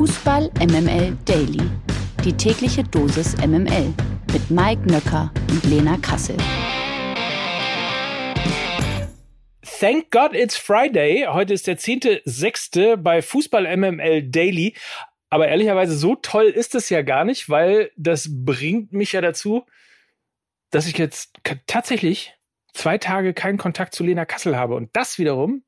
Fußball MML Daily. Die tägliche Dosis MML mit Mike Nöcker und Lena Kassel. Thank God it's Friday. Heute ist der 10.6. bei Fußball MML Daily. Aber ehrlicherweise, so toll ist es ja gar nicht, weil das bringt mich ja dazu, dass ich jetzt tatsächlich zwei Tage keinen Kontakt zu Lena Kassel habe. Und das wiederum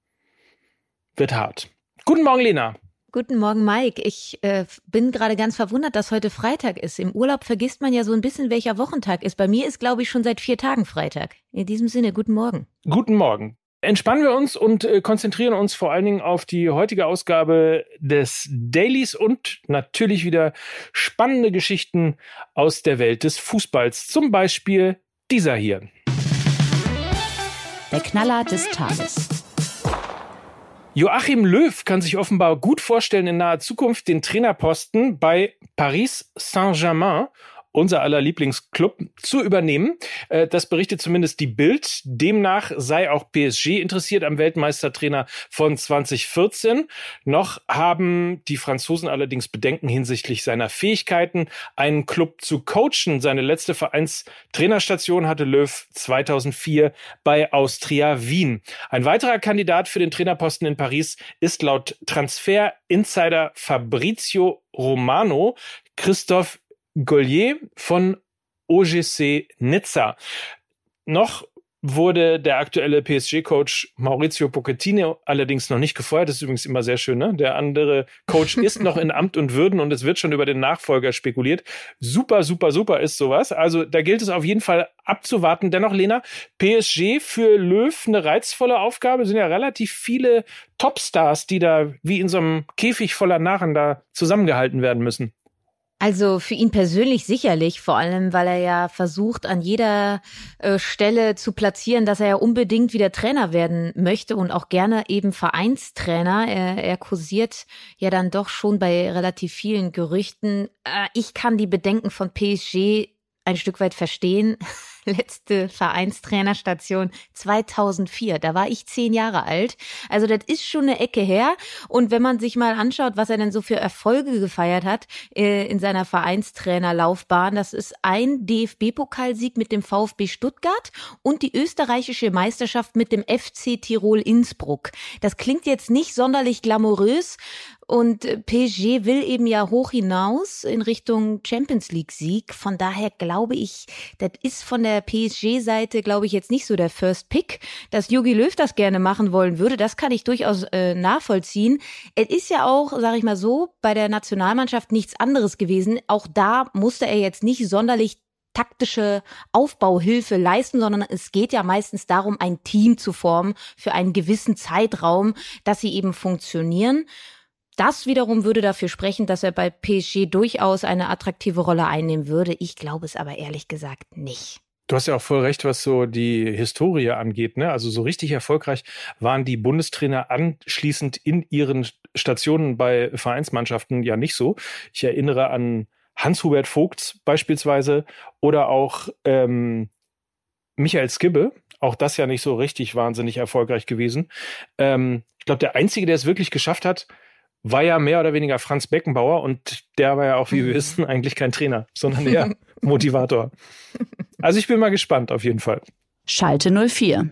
wird hart. Guten Morgen, Lena. Guten Morgen, Mike. Ich äh, bin gerade ganz verwundert, dass heute Freitag ist. Im Urlaub vergisst man ja so ein bisschen, welcher Wochentag ist. Bei mir ist, glaube ich, schon seit vier Tagen Freitag. In diesem Sinne, guten Morgen. Guten Morgen. Entspannen wir uns und äh, konzentrieren uns vor allen Dingen auf die heutige Ausgabe des Dailies und natürlich wieder spannende Geschichten aus der Welt des Fußballs. Zum Beispiel dieser hier. Der Knaller des Tages. Joachim Löw kann sich offenbar gut vorstellen, in naher Zukunft den Trainerposten bei Paris Saint-Germain unser aller Lieblingsclub, zu übernehmen. Äh, das berichtet zumindest die Bild. Demnach sei auch PSG interessiert am Weltmeistertrainer von 2014. Noch haben die Franzosen allerdings Bedenken hinsichtlich seiner Fähigkeiten, einen Club zu coachen. Seine letzte Vereinstrainerstation hatte Löw 2004 bei Austria Wien. Ein weiterer Kandidat für den Trainerposten in Paris ist laut Transfer Insider Fabrizio Romano Christoph Gollier von OGC Nizza. Noch wurde der aktuelle PSG-Coach Maurizio Pochettino allerdings noch nicht gefeuert. Das ist übrigens immer sehr schön. Ne? Der andere Coach ist noch in Amt und Würden und es wird schon über den Nachfolger spekuliert. Super, super, super ist sowas. Also da gilt es auf jeden Fall abzuwarten. Dennoch, Lena, PSG für Löw eine reizvolle Aufgabe. Es sind ja relativ viele Topstars, die da wie in so einem Käfig voller Narren da zusammengehalten werden müssen. Also für ihn persönlich sicherlich, vor allem weil er ja versucht, an jeder äh, Stelle zu platzieren, dass er ja unbedingt wieder Trainer werden möchte und auch gerne eben Vereinstrainer. Er, er kursiert ja dann doch schon bei relativ vielen Gerüchten. Äh, ich kann die Bedenken von PSG ein Stück weit verstehen. Letzte Vereinstrainerstation 2004. Da war ich zehn Jahre alt. Also das ist schon eine Ecke her. Und wenn man sich mal anschaut, was er denn so für Erfolge gefeiert hat äh, in seiner Vereinstrainerlaufbahn, das ist ein DFB-Pokalsieg mit dem VfB Stuttgart und die österreichische Meisterschaft mit dem FC Tirol Innsbruck. Das klingt jetzt nicht sonderlich glamourös, und äh, PSG will eben ja hoch hinaus in Richtung Champions League Sieg. Von daher glaube ich, das ist von der PSG-Seite, glaube ich, jetzt nicht so der First Pick. Dass Jogi Löw das gerne machen wollen würde, das kann ich durchaus äh, nachvollziehen. Es ist ja auch, sage ich mal so, bei der Nationalmannschaft nichts anderes gewesen. Auch da musste er jetzt nicht sonderlich taktische Aufbauhilfe leisten, sondern es geht ja meistens darum, ein Team zu formen für einen gewissen Zeitraum, dass sie eben funktionieren. Das wiederum würde dafür sprechen, dass er bei PSG durchaus eine attraktive Rolle einnehmen würde. Ich glaube es aber ehrlich gesagt nicht. Du hast ja auch voll recht, was so die Historie angeht. Ne? Also so richtig erfolgreich waren die Bundestrainer anschließend in ihren Stationen bei Vereinsmannschaften ja nicht so. Ich erinnere an Hans-Hubert Vogts beispielsweise oder auch ähm, Michael Skibbe. Auch das ja nicht so richtig wahnsinnig erfolgreich gewesen. Ähm, ich glaube, der Einzige, der es wirklich geschafft hat, war ja mehr oder weniger Franz Beckenbauer und der war ja auch, wie wir wissen, eigentlich kein Trainer, sondern eher Motivator. Also ich bin mal gespannt auf jeden Fall. Schalte 04.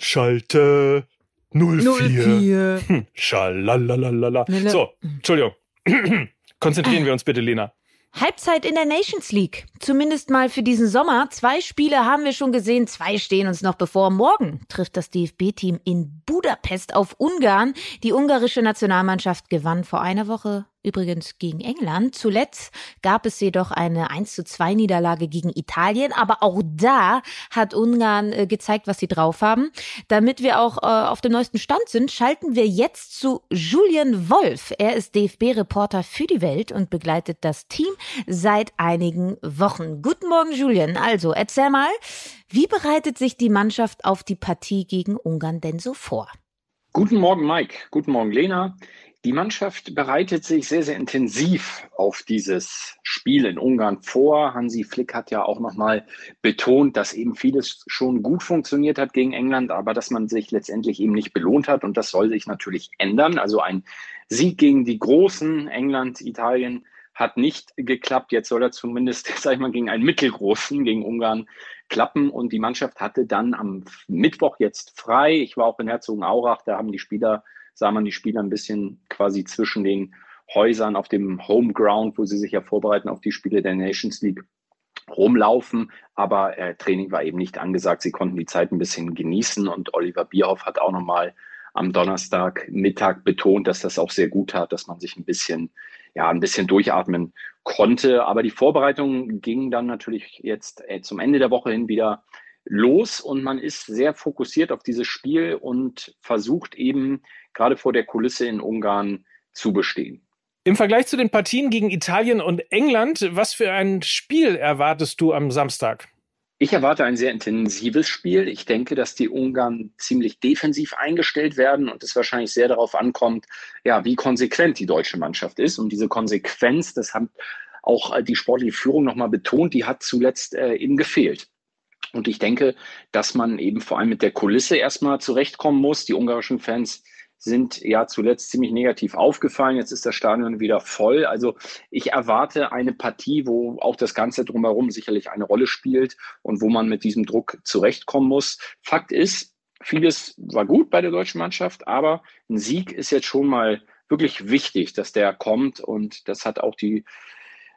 Schalte 04. 04. Hm, Schalalalala. So, Entschuldigung. Konzentrieren wir uns bitte, Lena. Halbzeit in der Nations League. Zumindest mal für diesen Sommer. Zwei Spiele haben wir schon gesehen, zwei stehen uns noch bevor. Morgen trifft das DFB-Team in Budapest auf Ungarn. Die ungarische Nationalmannschaft gewann vor einer Woche übrigens gegen England. Zuletzt gab es jedoch eine 1 zu 2 Niederlage gegen Italien, aber auch da hat Ungarn äh, gezeigt, was sie drauf haben. Damit wir auch äh, auf dem neuesten Stand sind, schalten wir jetzt zu Julian Wolf. Er ist DFB-Reporter für die Welt und begleitet das Team seit einigen Wochen. Guten Morgen, Julian. Also, erzähl mal, wie bereitet sich die Mannschaft auf die Partie gegen Ungarn denn so vor? Guten Morgen, Mike. Guten Morgen, Lena. Die Mannschaft bereitet sich sehr, sehr intensiv auf dieses Spiel in Ungarn vor. Hansi Flick hat ja auch nochmal betont, dass eben vieles schon gut funktioniert hat gegen England, aber dass man sich letztendlich eben nicht belohnt hat. Und das soll sich natürlich ändern. Also ein Sieg gegen die Großen, England, Italien, hat nicht geklappt. Jetzt soll er zumindest, sag ich mal, gegen einen mittelgroßen, gegen Ungarn klappen. Und die Mannschaft hatte dann am Mittwoch jetzt frei. Ich war auch in Herzogenaurach, da haben die Spieler sah man die Spieler ein bisschen quasi zwischen den Häusern auf dem Homeground, wo sie sich ja vorbereiten auf die Spiele der Nations League rumlaufen, aber äh, Training war eben nicht angesagt. Sie konnten die Zeit ein bisschen genießen und Oliver Bierhoff hat auch nochmal am Donnerstag Mittag betont, dass das auch sehr gut hat, dass man sich ein bisschen, ja, ein bisschen durchatmen konnte. Aber die Vorbereitung ging dann natürlich jetzt äh, zum Ende der Woche hin wieder los und man ist sehr fokussiert auf dieses Spiel und versucht eben gerade vor der Kulisse in Ungarn zu bestehen. Im Vergleich zu den Partien gegen Italien und England, was für ein Spiel erwartest du am Samstag? Ich erwarte ein sehr intensives Spiel. Ich denke, dass die Ungarn ziemlich defensiv eingestellt werden und es wahrscheinlich sehr darauf ankommt, ja, wie konsequent die deutsche Mannschaft ist. Und diese Konsequenz, das hat auch die sportliche Führung nochmal betont, die hat zuletzt äh, eben gefehlt. Und ich denke, dass man eben vor allem mit der Kulisse erstmal zurechtkommen muss. Die ungarischen Fans sind ja zuletzt ziemlich negativ aufgefallen. Jetzt ist das Stadion wieder voll. Also ich erwarte eine Partie, wo auch das Ganze drumherum sicherlich eine Rolle spielt und wo man mit diesem Druck zurechtkommen muss. Fakt ist, vieles war gut bei der deutschen Mannschaft, aber ein Sieg ist jetzt schon mal wirklich wichtig, dass der kommt und das hat auch die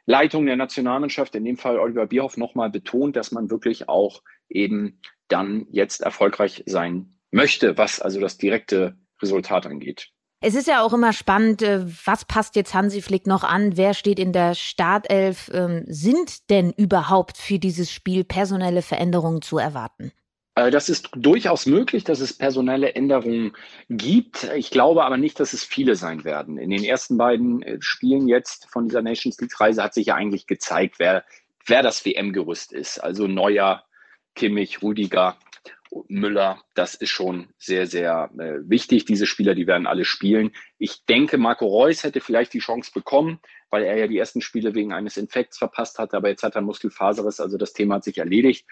Leitung der Nationalmannschaft, in dem Fall Oliver Bierhoff, nochmal betont, dass man wirklich auch eben dann jetzt erfolgreich sein möchte, was also das direkte Resultat angeht. Es ist ja auch immer spannend, äh, was passt jetzt Hansi Flick noch an? Wer steht in der Startelf? Ähm, sind denn überhaupt für dieses Spiel personelle Veränderungen zu erwarten? Äh, das ist durchaus möglich, dass es personelle Änderungen gibt. Ich glaube aber nicht, dass es viele sein werden. In den ersten beiden äh, Spielen jetzt von dieser Nations League-Reise hat sich ja eigentlich gezeigt, wer, wer das WM-Gerüst ist. Also Neuer, Kimmich, Rüdiger, Müller, das ist schon sehr, sehr äh, wichtig. Diese Spieler, die werden alle spielen. Ich denke, Marco Reus hätte vielleicht die Chance bekommen, weil er ja die ersten Spiele wegen eines Infekts verpasst hatte, aber jetzt hat er Muskelfaserriss, also das Thema hat sich erledigt.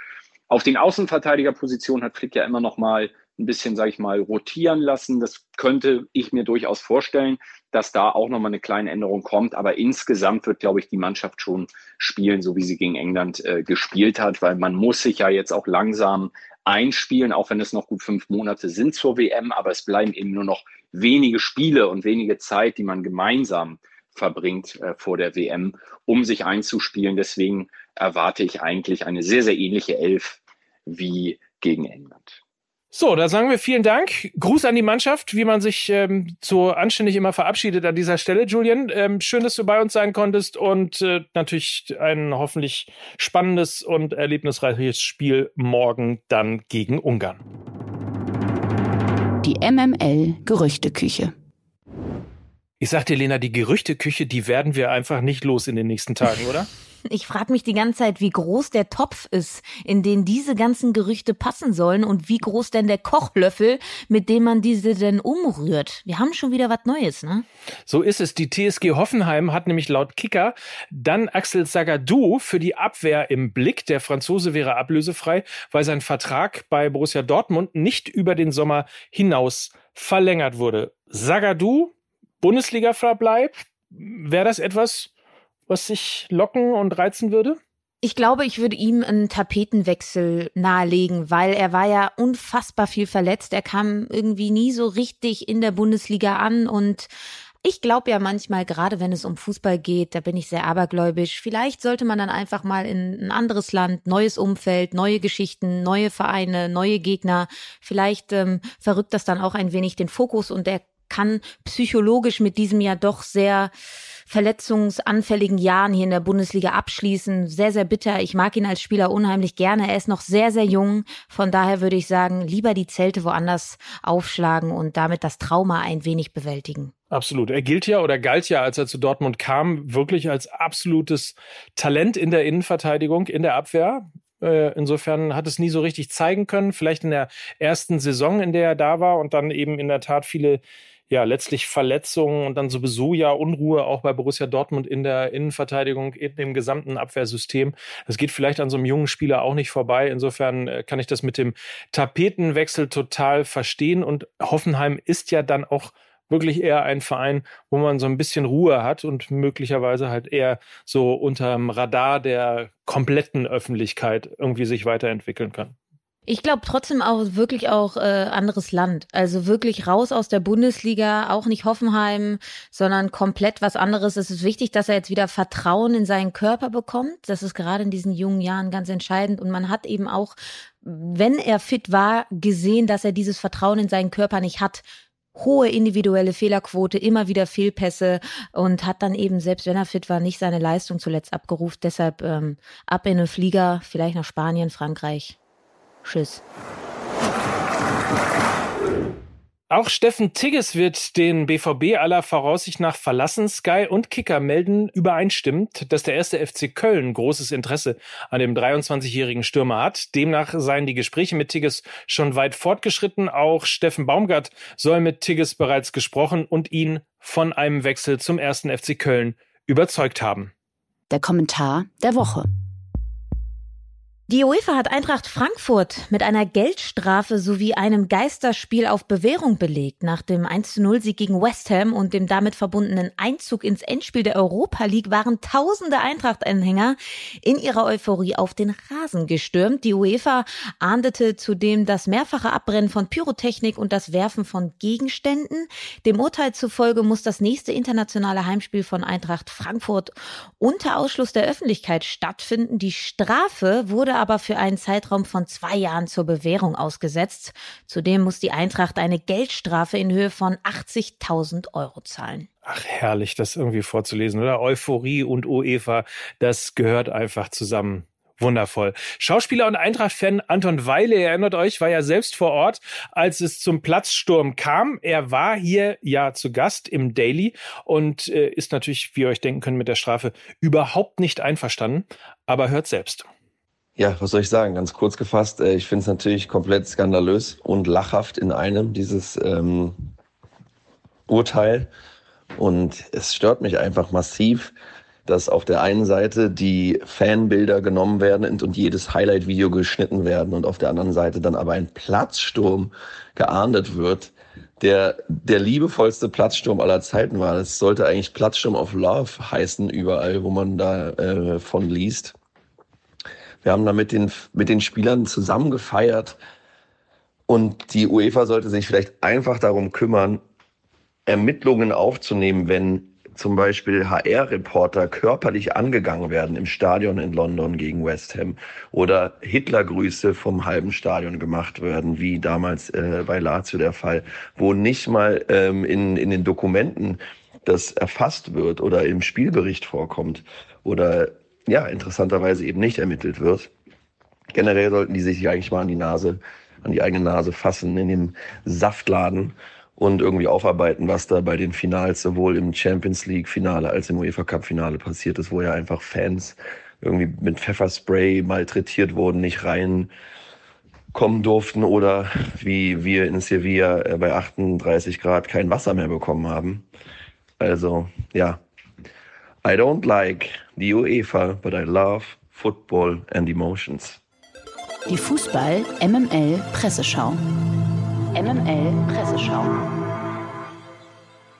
Auf den Außenverteidigerpositionen hat Flick ja immer noch mal ein bisschen, sage ich mal, rotieren lassen. Das könnte ich mir durchaus vorstellen, dass da auch noch mal eine kleine Änderung kommt. Aber insgesamt wird, glaube ich, die Mannschaft schon spielen, so wie sie gegen England äh, gespielt hat, weil man muss sich ja jetzt auch langsam einspielen, auch wenn es noch gut fünf Monate sind zur WM. Aber es bleiben eben nur noch wenige Spiele und wenige Zeit, die man gemeinsam verbringt äh, vor der WM, um sich einzuspielen. Deswegen erwarte ich eigentlich eine sehr, sehr ähnliche Elf wie gegen England. So, da sagen wir vielen Dank. Gruß an die Mannschaft, wie man sich ähm, so anständig immer verabschiedet an dieser Stelle. Julian, ähm, schön, dass du bei uns sein konntest und äh, natürlich ein hoffentlich spannendes und erlebnisreiches Spiel morgen dann gegen Ungarn. Die MML Gerüchteküche. Ich sag dir, Lena, die Gerüchteküche, die werden wir einfach nicht los in den nächsten Tagen, oder? Ich frage mich die ganze Zeit, wie groß der Topf ist, in den diese ganzen Gerüchte passen sollen und wie groß denn der Kochlöffel, mit dem man diese denn umrührt. Wir haben schon wieder was Neues, ne? So ist es. Die TSG Hoffenheim hat nämlich laut Kicker dann Axel Sagadou für die Abwehr im Blick. Der Franzose wäre ablösefrei, weil sein Vertrag bei Borussia Dortmund nicht über den Sommer hinaus verlängert wurde. Sagadou, Bundesliga-Verbleib, wäre das etwas, was sich locken und reizen würde? Ich glaube, ich würde ihm einen Tapetenwechsel nahelegen, weil er war ja unfassbar viel verletzt. Er kam irgendwie nie so richtig in der Bundesliga an und ich glaube ja manchmal, gerade wenn es um Fußball geht, da bin ich sehr abergläubisch. Vielleicht sollte man dann einfach mal in ein anderes Land, neues Umfeld, neue Geschichten, neue Vereine, neue Gegner. Vielleicht ähm, verrückt das dann auch ein wenig den Fokus und er kann psychologisch mit diesem ja doch sehr verletzungsanfälligen Jahren hier in der Bundesliga abschließen. Sehr, sehr bitter. Ich mag ihn als Spieler unheimlich gerne. Er ist noch sehr, sehr jung. Von daher würde ich sagen, lieber die Zelte woanders aufschlagen und damit das Trauma ein wenig bewältigen. Absolut. Er gilt ja oder galt ja, als er zu Dortmund kam, wirklich als absolutes Talent in der Innenverteidigung, in der Abwehr. Äh, insofern hat es nie so richtig zeigen können. Vielleicht in der ersten Saison, in der er da war und dann eben in der Tat viele ja letztlich Verletzungen und dann sowieso ja Unruhe auch bei Borussia Dortmund in der Innenverteidigung, in dem gesamten Abwehrsystem. Das geht vielleicht an so einem jungen Spieler auch nicht vorbei. Insofern äh, kann ich das mit dem Tapetenwechsel total verstehen und Hoffenheim ist ja dann auch wirklich eher ein Verein, wo man so ein bisschen Ruhe hat und möglicherweise halt eher so unterm Radar der kompletten Öffentlichkeit irgendwie sich weiterentwickeln kann. Ich glaube trotzdem auch wirklich auch äh, anderes Land. Also wirklich raus aus der Bundesliga, auch nicht Hoffenheim, sondern komplett was anderes. Es ist wichtig, dass er jetzt wieder Vertrauen in seinen Körper bekommt. Das ist gerade in diesen jungen Jahren ganz entscheidend. Und man hat eben auch, wenn er fit war, gesehen, dass er dieses Vertrauen in seinen Körper nicht hat hohe individuelle Fehlerquote, immer wieder Fehlpässe und hat dann eben, selbst wenn er fit war, nicht seine Leistung zuletzt abgerufen. Deshalb ähm, ab in den Flieger, vielleicht nach Spanien, Frankreich. Tschüss. Auch Steffen Tigges wird den BVB aller Voraussicht nach verlassen. Sky und Kicker melden übereinstimmend, dass der erste FC Köln großes Interesse an dem 23-jährigen Stürmer hat. Demnach seien die Gespräche mit Tigges schon weit fortgeschritten. Auch Steffen Baumgart soll mit Tigges bereits gesprochen und ihn von einem Wechsel zum ersten FC Köln überzeugt haben. Der Kommentar der Woche. Die UEFA hat Eintracht Frankfurt mit einer Geldstrafe sowie einem Geisterspiel auf Bewährung belegt. Nach dem 1-0-Sieg gegen West Ham und dem damit verbundenen Einzug ins Endspiel der Europa League waren tausende Eintracht-Anhänger in ihrer Euphorie auf den Rasen gestürmt. Die UEFA ahndete zudem das mehrfache Abbrennen von Pyrotechnik und das Werfen von Gegenständen. Dem Urteil zufolge muss das nächste internationale Heimspiel von Eintracht Frankfurt unter Ausschluss der Öffentlichkeit stattfinden. Die Strafe wurde aber für einen Zeitraum von zwei Jahren zur Bewährung ausgesetzt. Zudem muss die Eintracht eine Geldstrafe in Höhe von 80.000 Euro zahlen. Ach, herrlich, das irgendwie vorzulesen, oder? Euphorie und UEFA, das gehört einfach zusammen. Wundervoll. Schauspieler und Eintracht-Fan Anton Weile, erinnert euch, war ja selbst vor Ort, als es zum Platzsturm kam. Er war hier ja zu Gast im Daily und äh, ist natürlich, wie ihr euch denken könnt, mit der Strafe überhaupt nicht einverstanden. Aber hört selbst. Ja, was soll ich sagen? Ganz kurz gefasst, äh, ich finde es natürlich komplett skandalös und lachhaft in einem, dieses ähm, Urteil. Und es stört mich einfach massiv, dass auf der einen Seite die Fanbilder genommen werden und jedes Highlight-Video geschnitten werden und auf der anderen Seite dann aber ein Platzsturm geahndet wird, der der liebevollste Platzsturm aller Zeiten war. Es sollte eigentlich Platzsturm of Love heißen, überall, wo man da äh, von liest. Wir haben da mit den, mit den Spielern zusammen gefeiert. Und die UEFA sollte sich vielleicht einfach darum kümmern, Ermittlungen aufzunehmen, wenn zum Beispiel HR-Reporter körperlich angegangen werden im Stadion in London gegen West Ham oder Hitlergrüße vom halben Stadion gemacht werden, wie damals äh, bei Lazio der Fall, wo nicht mal ähm, in, in den Dokumenten das erfasst wird oder im Spielbericht vorkommt oder ja, interessanterweise eben nicht ermittelt wird. Generell sollten die sich eigentlich mal an die Nase, an die eigene Nase fassen in dem Saftladen und irgendwie aufarbeiten, was da bei den Finals sowohl im Champions League Finale als im UEFA Cup Finale passiert ist, wo ja einfach Fans irgendwie mit Pfefferspray malträtiert wurden, nicht rein kommen durften oder wie wir in Sevilla äh, bei 38 Grad kein Wasser mehr bekommen haben. Also ja, I don't like the UEFA, but I love football and emotions. Die Fußball MML Presseschau. MML Presseschau.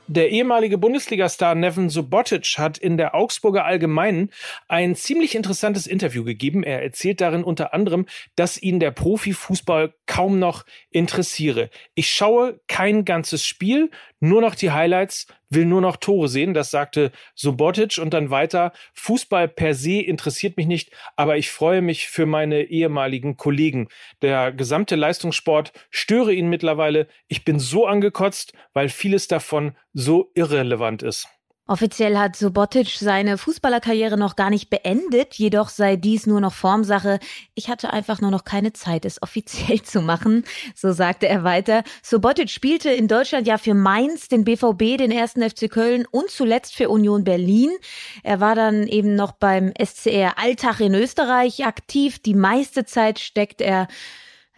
Der ehemalige Bundesligastar Nevin Subotic hat in der Augsburger Allgemeinen ein ziemlich interessantes Interview gegeben. Er erzählt darin unter anderem, dass ihn der Profifußball kaum noch interessiere. Ich schaue kein ganzes Spiel, nur noch die Highlights, will nur noch Tore sehen. Das sagte Subotic und dann weiter. Fußball per se interessiert mich nicht, aber ich freue mich für meine ehemaligen Kollegen. Der gesamte Leistungssport störe ihn mittlerweile. Ich bin so angekotzt, weil vieles davon so irrelevant ist. Offiziell hat Subotic seine Fußballerkarriere noch gar nicht beendet, jedoch sei dies nur noch Formsache. Ich hatte einfach nur noch keine Zeit, es offiziell zu machen, so sagte er weiter. Subotic spielte in Deutschland ja für Mainz, den BVB, den ersten FC Köln und zuletzt für Union Berlin. Er war dann eben noch beim SCR Alltag in Österreich aktiv. Die meiste Zeit steckt er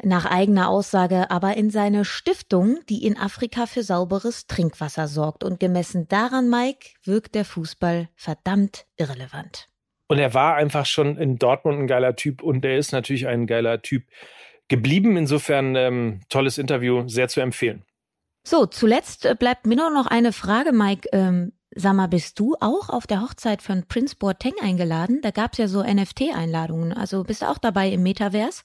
nach eigener Aussage aber in seine Stiftung, die in Afrika für sauberes Trinkwasser sorgt. Und gemessen daran, Mike, wirkt der Fußball verdammt irrelevant. Und er war einfach schon in Dortmund ein geiler Typ und er ist natürlich ein geiler Typ geblieben. Insofern ähm, tolles Interview, sehr zu empfehlen. So, zuletzt äh, bleibt mir nur noch eine Frage, Mike. Ähm, sag mal, bist du auch auf der Hochzeit von Prince Boateng eingeladen? Da gab's ja so NFT-Einladungen. Also bist du auch dabei im Metaverse?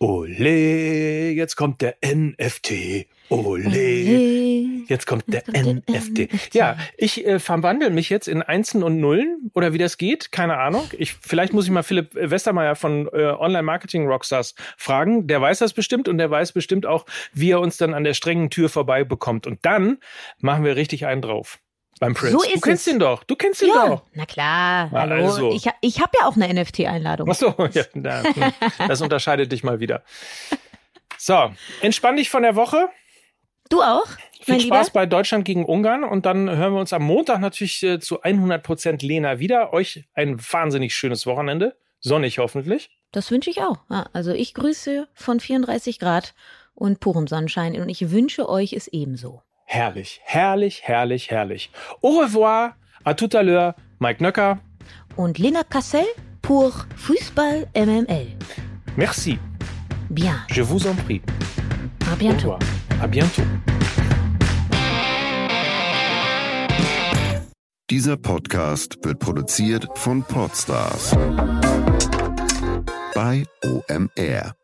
Ole, jetzt kommt der NFT. Ole, jetzt kommt der NFT. Ja, ich äh, verwandle mich jetzt in Einsen und Nullen oder wie das geht, keine Ahnung. Ich, vielleicht muss ich mal Philipp Westermeier von äh, Online Marketing Rockstars fragen. Der weiß das bestimmt und der weiß bestimmt auch, wie er uns dann an der strengen Tür vorbei bekommt. Und dann machen wir richtig einen drauf. Beim Prince. So ist du kennst es. ihn doch. Du kennst ihn Ja, doch. na klar. Na, Hallo. also. Ich, ich habe ja auch eine NFT-Einladung. Ach so, ja, na, das unterscheidet dich mal wieder. So, entspann dich von der Woche. Du auch, Viel Spaß Lieber? bei Deutschland gegen Ungarn und dann hören wir uns am Montag natürlich äh, zu 100 Prozent Lena wieder. Euch ein wahnsinnig schönes Wochenende. Sonnig hoffentlich. Das wünsche ich auch. Ja, also ich grüße von 34 Grad und purem Sonnenschein und ich wünsche euch es ebenso. Herrlich, herrlich, herrlich, herrlich. Au revoir, à tout à l'heure, Mike Nöcker. Und Lena Cassel pour Fußball MML. Merci, Bien. je vous en prie. À Au bientôt. revoir, à bientôt. Dieser Podcast wird produziert von Podstars bei OMR.